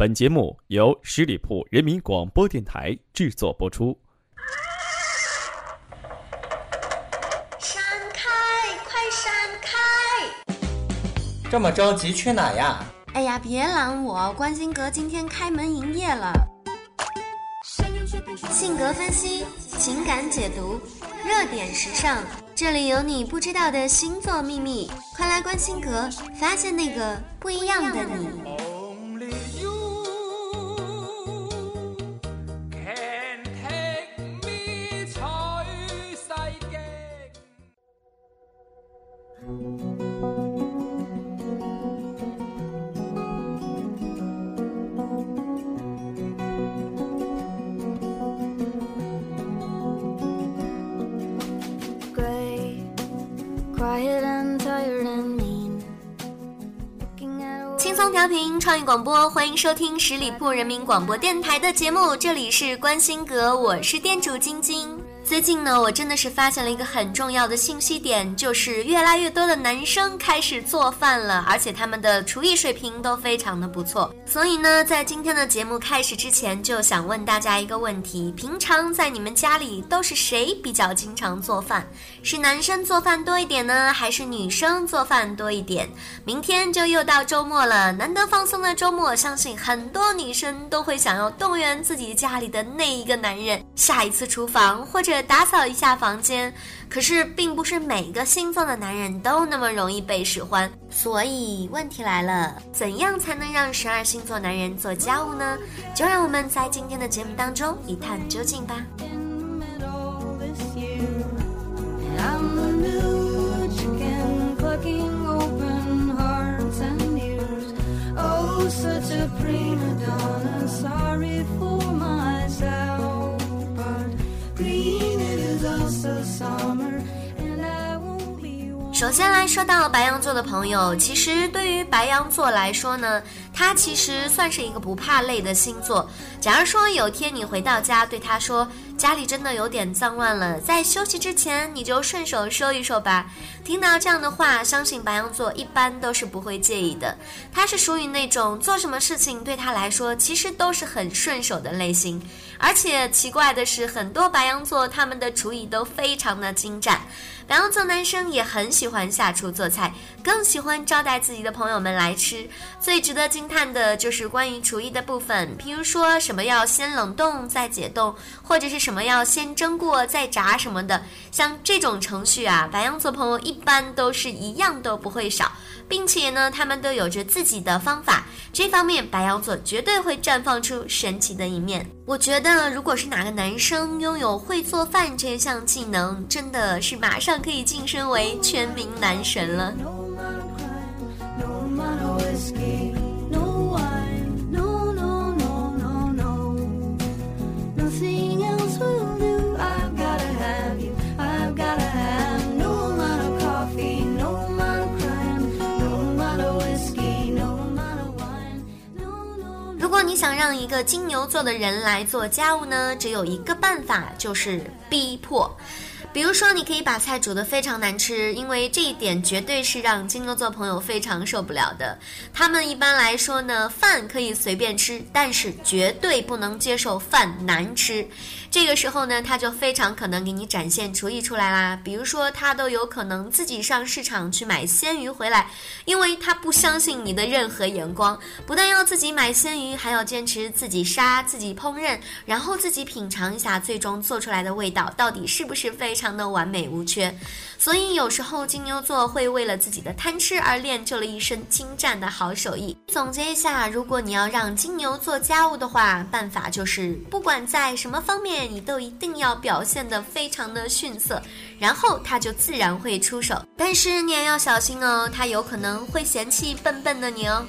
本节目由十里铺人民广播电台制作播出。闪开，快闪开！这么着急去哪呀？哎呀，别拦我！关心阁今天开门营业了。性格分析，情感解读，热点时尚，这里有你不知道的星座秘密，快来关心阁，发现那个不一样的你。调频创意广播，欢迎收听十里铺人民广播电台的节目，这里是关心阁，我是店主晶晶。最近呢，我真的是发现了一个很重要的信息点，就是越来越多的男生开始做饭了，而且他们的厨艺水平都非常的不错。所以呢，在今天的节目开始之前，就想问大家一个问题：平常在你们家里都是谁比较经常做饭？是男生做饭多一点呢，还是女生做饭多一点？明天就又到周末了，难得放松的周末，相信很多女生都会想要动员自己家里的那一个男人，下一次厨房或者。打扫一下房间，可是并不是每个星座的男人都那么容易被使唤，所以问题来了，怎样才能让十二星座男人做家务呢？就让我们在今天的节目当中一探究竟吧。首先来说到白羊座的朋友，其实对于白羊座来说呢，他其实算是一个不怕累的星座。假如说有天你回到家，对他说。家里真的有点脏乱了，在休息之前你就顺手收一收吧。听到这样的话，相信白羊座一般都是不会介意的。他是属于那种做什么事情对他来说其实都是很顺手的类型。而且奇怪的是，很多白羊座他们的厨艺都非常的精湛。白羊座男生也很喜欢下厨做菜，更喜欢招待自己的朋友们来吃。最值得惊叹的就是关于厨艺的部分，譬如说什么要先冷冻再解冻，或者是什。什么要先蒸过再炸什么的，像这种程序啊，白羊座朋友一般都是一样都不会少，并且呢，他们都有着自己的方法，这方面白羊座绝对会绽放出神奇的一面。我觉得，如果是哪个男生拥有会做饭这项技能，真的是马上可以晋升为全民男神了。想让一个金牛座的人来做家务呢？只有一个办法，就是逼迫。比如说，你可以把菜煮得非常难吃，因为这一点绝对是让金牛座朋友非常受不了的。他们一般来说呢，饭可以随便吃，但是绝对不能接受饭难吃。这个时候呢，他就非常可能给你展现厨艺出来啦。比如说，他都有可能自己上市场去买鲜鱼回来，因为他不相信你的任何眼光。不但要自己买鲜鱼，还要坚持自己杀、自己烹饪，然后自己品尝一下，最终做出来的味道到底是不是非。常的完美无缺，所以有时候金牛座会为了自己的贪吃而练就了一身精湛的好手艺。总结一下，如果你要让金牛做家务的话，办法就是不管在什么方面，你都一定要表现的非常的逊色，然后他就自然会出手。但是你也要小心哦，他有可能会嫌弃笨笨的你哦。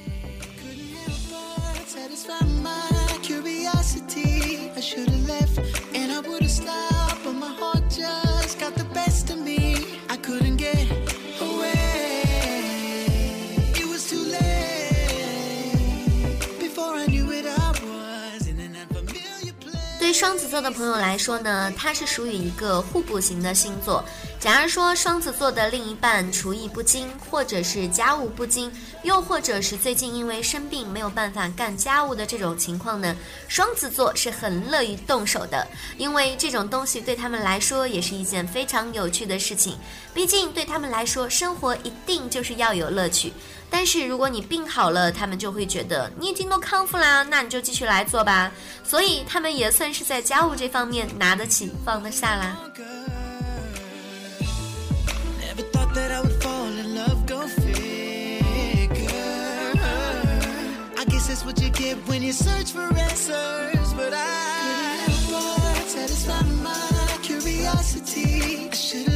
双子座的朋友来说呢，它是属于一个互补型的星座。假如说双子座的另一半厨艺不精，或者是家务不精，又或者是最近因为生病没有办法干家务的这种情况呢，双子座是很乐于动手的，因为这种东西对他们来说也是一件非常有趣的事情。毕竟对他们来说，生活一定就是要有乐趣。但是如果你病好了，他们就会觉得你已经都康复啦，那你就继续来做吧。所以他们也算是在家务这方面拿得起放得下啦。That I would fall in love, go figure. I guess that's what you get when you search for answers, but I satisfy my curiosity. I should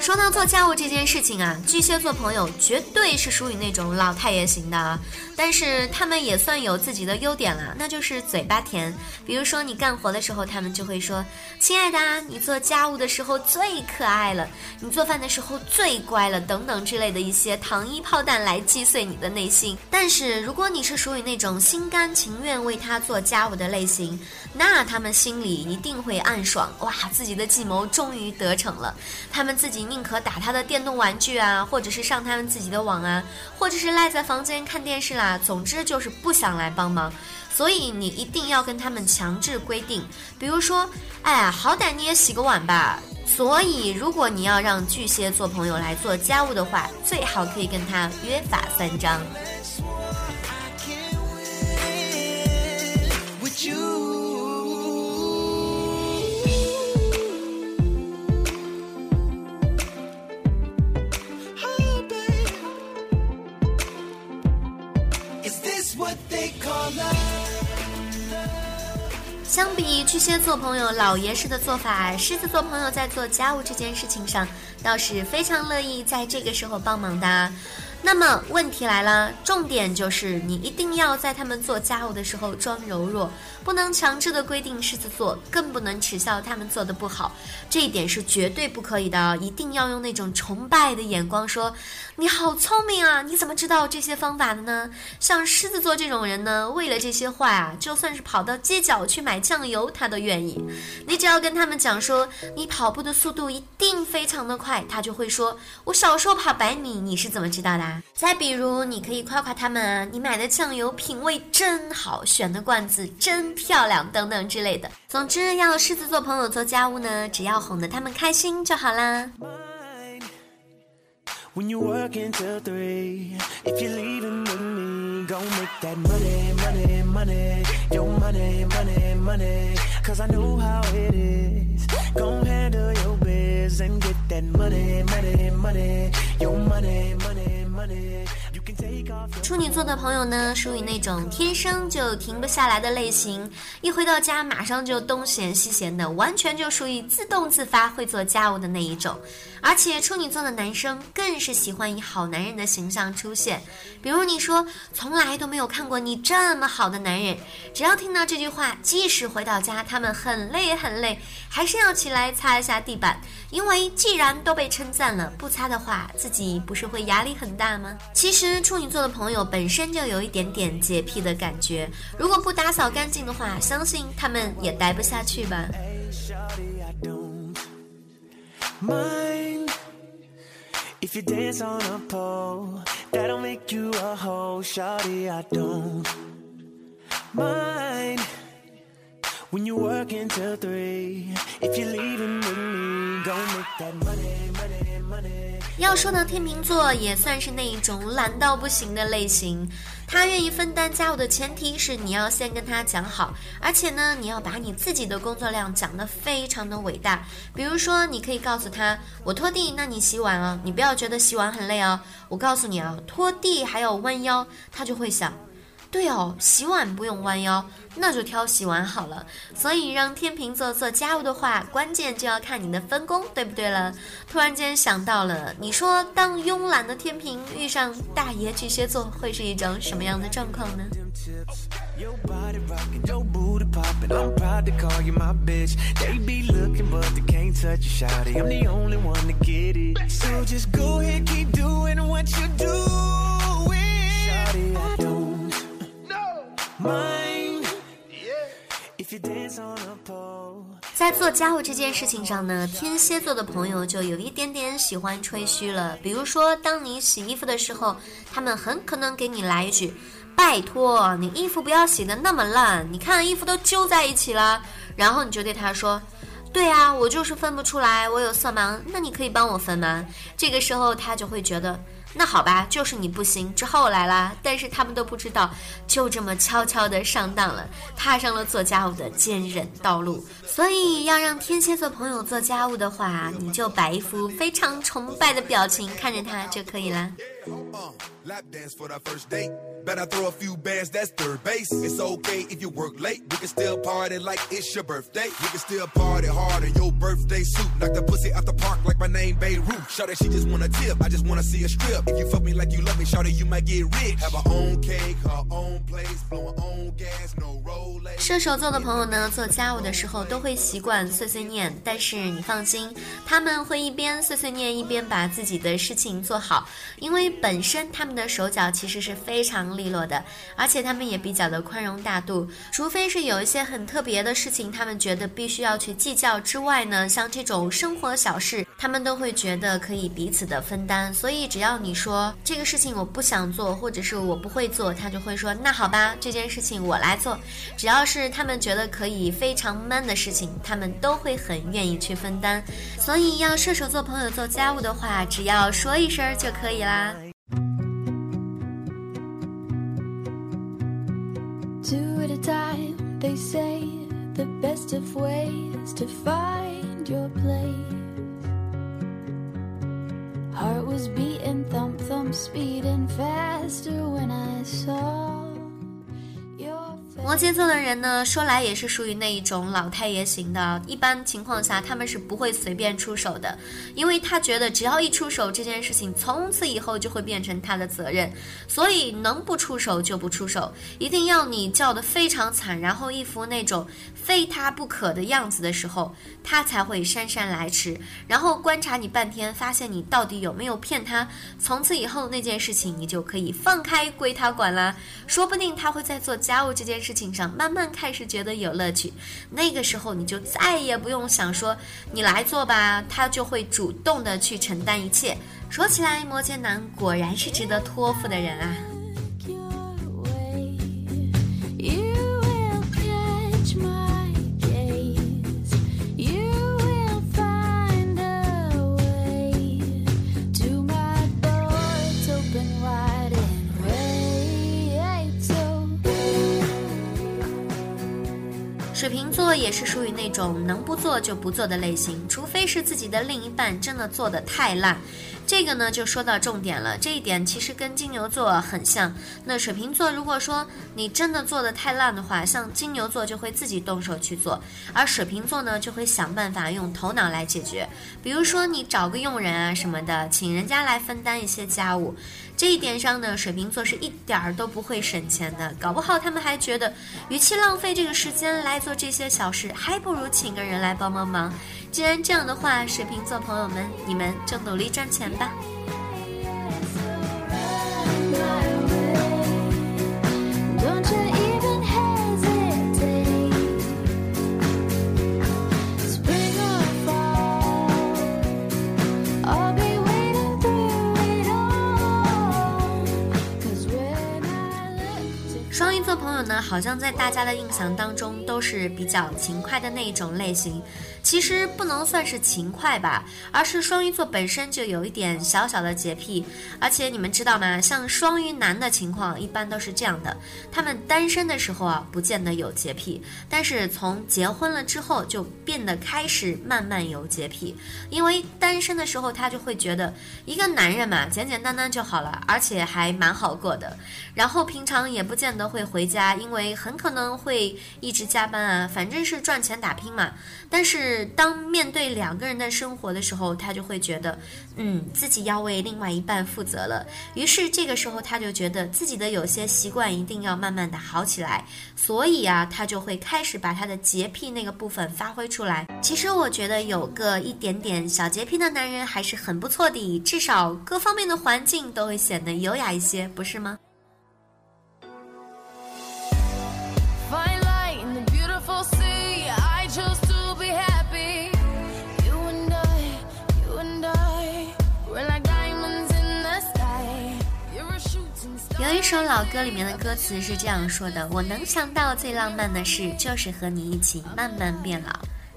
说到做家务这件事情啊，巨蟹座朋友绝对是属于那种老太爷型的，但是他们也算有自己的优点了，那就是嘴巴甜。比如说你干活的时候，他们就会说：“亲爱的，你做家务的时候最可爱了，你做饭的时候最乖了，等等之类的一些糖衣炮弹来击碎你的内心。”但是如果你是属于那种心甘情愿为他做家务的类型，那他们心里一定会暗爽，哇，自己的计谋终于得逞了，他们自己宁。可打他的电动玩具啊，或者是上他们自己的网啊，或者是赖在房间看电视啦，总之就是不想来帮忙。所以你一定要跟他们强制规定，比如说，哎呀，好歹你也洗个碗吧。所以如果你要让巨蟹做朋友来做家务的话，最好可以跟他约法三章。相比巨蟹座朋友老爷式的做法，狮子座朋友在做家务这件事情上倒是非常乐意在这个时候帮忙的。那么问题来了，重点就是你一定要在他们做家务的时候装柔弱，不能强制的规定狮子座，更不能耻笑他们做的不好，这一点是绝对不可以的。一定要用那种崇拜的眼光说：“你好聪明啊，你怎么知道这些方法的呢？”像狮子座这种人呢，为了这些话啊，就算是跑到街角去买酱油，他都愿意。你只要跟他们讲说，你跑步的速度一定非常的快，他就会说：“我小时候跑百米，你是怎么知道的？”再比如，你可以夸夸他们，你买的酱油品味真好，选的罐子真漂亮，等等之类的。总之，要狮子座朋友做家务呢，只要哄得他们开心就好啦。处女座的朋友呢，属于那种天生就停不下来的类型，一回到家马上就东闲西闲的，完全就属于自动自发会做家务的那一种。而且处女座的男生更是喜欢以好男人的形象出现，比如你说从来都没有看过你这么好的男人，只要听到这句话，即使回到家他们很累很累，还是要起来擦一下地板，因为既然都被称赞了，不擦的话自己不是会压力很大吗？其实处女座的朋友本身就有一点点洁癖的感觉，如果不打扫干净的话，相信他们也待不下去吧。Mind. If you dance on a pole, that'll make you a hoe, shawty, I don't mind when you work until three. If you're leaving with me, go make that money, money, money. 要说呢，天秤座也算是那一种懒到不行的类型。他愿意分担家务的前提是你要先跟他讲好，而且呢，你要把你自己的工作量讲得非常的伟大。比如说，你可以告诉他，我拖地，那你洗碗啊，你不要觉得洗碗很累哦。我告诉你啊，拖地还有弯腰，他就会想。对哦，洗碗不用弯腰，那就挑洗碗好了。所以让天秤座做家务的话，关键就要看你的分工，对不对了？突然间想到了，你说当慵懒的天平遇上大爷巨蟹座，会是一种什么样的状况呢？在在做家务这件事情上呢，天蝎座的朋友就有一点点喜欢吹嘘了。比如说，当你洗衣服的时候，他们很可能给你来一句：“拜托，你衣服不要洗的那么烂，你看衣服都揪在一起了。”然后你就对他说。对啊，我就是分不出来，我有色盲，那你可以帮我分吗？这个时候他就会觉得，那好吧，就是你不行，之后来啦。但是他们都不知道，就这么悄悄的上当了，踏上了做家务的坚韧道路。所以要让天蝎座朋友做家务的话，你就摆一副非常崇拜的表情看着他就可以了。Uh, lap dance for the first date. Better throw a few bands, that's third base. It's okay if you work late. We can still party like it's your birthday. We can still party hard in your birthday suit. Knock the pussy out the park like my name Beirut. Shout that she just wanna tip. I just wanna see a strip. If you fuck me like you love me, shout it, you might get rich. Have her own cake, her own place, blow her own gas, no Rolex. 射手座的朋友呢，做家务的时候都会习惯碎碎念，但是你放心，他们会一边碎碎念一边把自己的事情做好，因为 本身他们的手脚其实是非常利落的，而且他们也比较的宽容大度。除非是有一些很特别的事情，他们觉得必须要去计较之外呢，像这种生活小事，他们都会觉得可以彼此的分担。所以只要你说这个事情我不想做，或者是我不会做，他就会说那好吧，这件事情我来做。只要是他们觉得可以非常 man 的事情，他们都会很愿意去分担。所以要射手座朋友做家务的话，只要说一声就可以啦。Two at a time, they say the best of ways to find your place. Was beating, thump, thump, speeding faster when I saw 摩羯座的人呢，说来也是属于那一种老太爷型的。一般情况下，他们是不会随便出手的，因为他觉得只要一出手，这件事情从此以后就会变成他的责任，所以能不出手就不出手，一定要你叫得非常惨，然后一副那种非他不可的样子的时候，他才会姗姗来迟，然后观察你半天，发现你到底有没有骗他。从此以后，那件事情你就可以放开归他管啦。说不定他会在做家务这件事情上慢慢开始觉得有乐趣，那个时候你就再也不用想说你来做吧，他就会主动的去承担一切。说起来，摩羯男果然是值得托付的人啊。也是属于那种能不做就不做的类型，除非是自己的另一半真的做的太烂。这个呢，就说到重点了。这一点其实跟金牛座很像。那水瓶座如果说你真的做的太烂的话，像金牛座就会自己动手去做，而水瓶座呢就会想办法用头脑来解决。比如说你找个佣人啊什么的，请人家来分担一些家务。这一点上呢，水瓶座是一点儿都不会省钱的，搞不好他们还觉得，与其浪费这个时间来做这些小事，还不如请个人来帮帮忙。既然这样的话，水瓶座朋友们，你们就努力赚钱吧。双鱼座朋友呢，好像在大家的印象当中，都是比较勤快的那一种类型。其实不能算是勤快吧，而是双鱼座本身就有一点小小的洁癖。而且你们知道吗？像双鱼男的情况一般都是这样的：他们单身的时候啊，不见得有洁癖，但是从结婚了之后，就变得开始慢慢有洁癖。因为单身的时候，他就会觉得一个男人嘛，简简单单就好了，而且还蛮好过的。然后平常也不见得会回家，因为很可能会一直加班啊，反正是赚钱打拼嘛。但是当面对两个人的生活的时候，他就会觉得，嗯，自己要为另外一半负责了。于是这个时候他就觉得自己的有些习惯一定要慢慢的好起来，所以啊，他就会开始把他的洁癖那个部分发挥出来。其实我觉得有个一点点小洁癖的男人还是很不错的，至少各方面的环境都会显得优雅一些，不是吗？有一首老歌里面的歌词是这样说的：“我能想到最浪漫的事，就是和你一起慢慢变老。”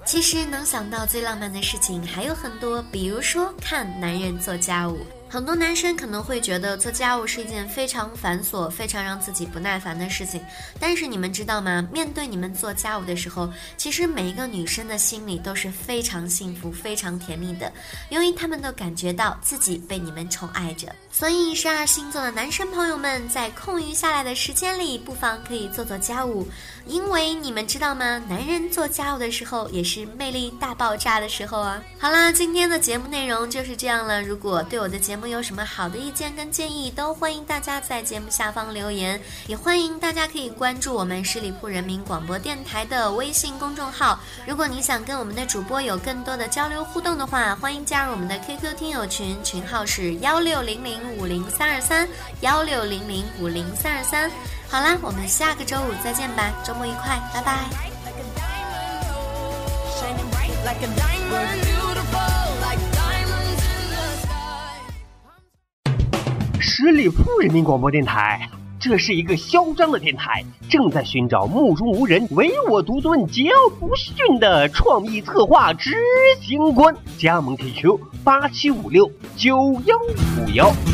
其实能想到最浪漫的事情还有很多，比如说看男人做家务。很多男生可能会觉得做家务是一件非常繁琐、非常让自己不耐烦的事情，但是你们知道吗？面对你们做家务的时候，其实每一个女生的心里都是非常幸福、非常甜蜜的，因为她们都感觉到自己被你们宠爱着。所以十二星座的男生朋友们，在空余下来的时间里，不妨可以做做家务，因为你们知道吗？男人做家务的时候，也是魅力大爆炸的时候啊！好啦，今天的节目内容就是这样了。如果对我的节目有什么好的意见跟建议，都欢迎大家在节目下方留言，也欢迎大家可以关注我们十里铺人民广播电台的微信公众号。如果你想跟我们的主播有更多的交流互动的话，欢迎加入我们的 QQ 听友群，群号是幺六零零五零三二三幺六零零五零三二三。好啦，我们下个周五再见吧，周末愉快，拜拜。十里铺人民广播电台，这是一个嚣张的电台，正在寻找目中无人、唯我独尊、桀骜不驯的创意策划执行官。加盟 QQ 八七五六九幺五幺。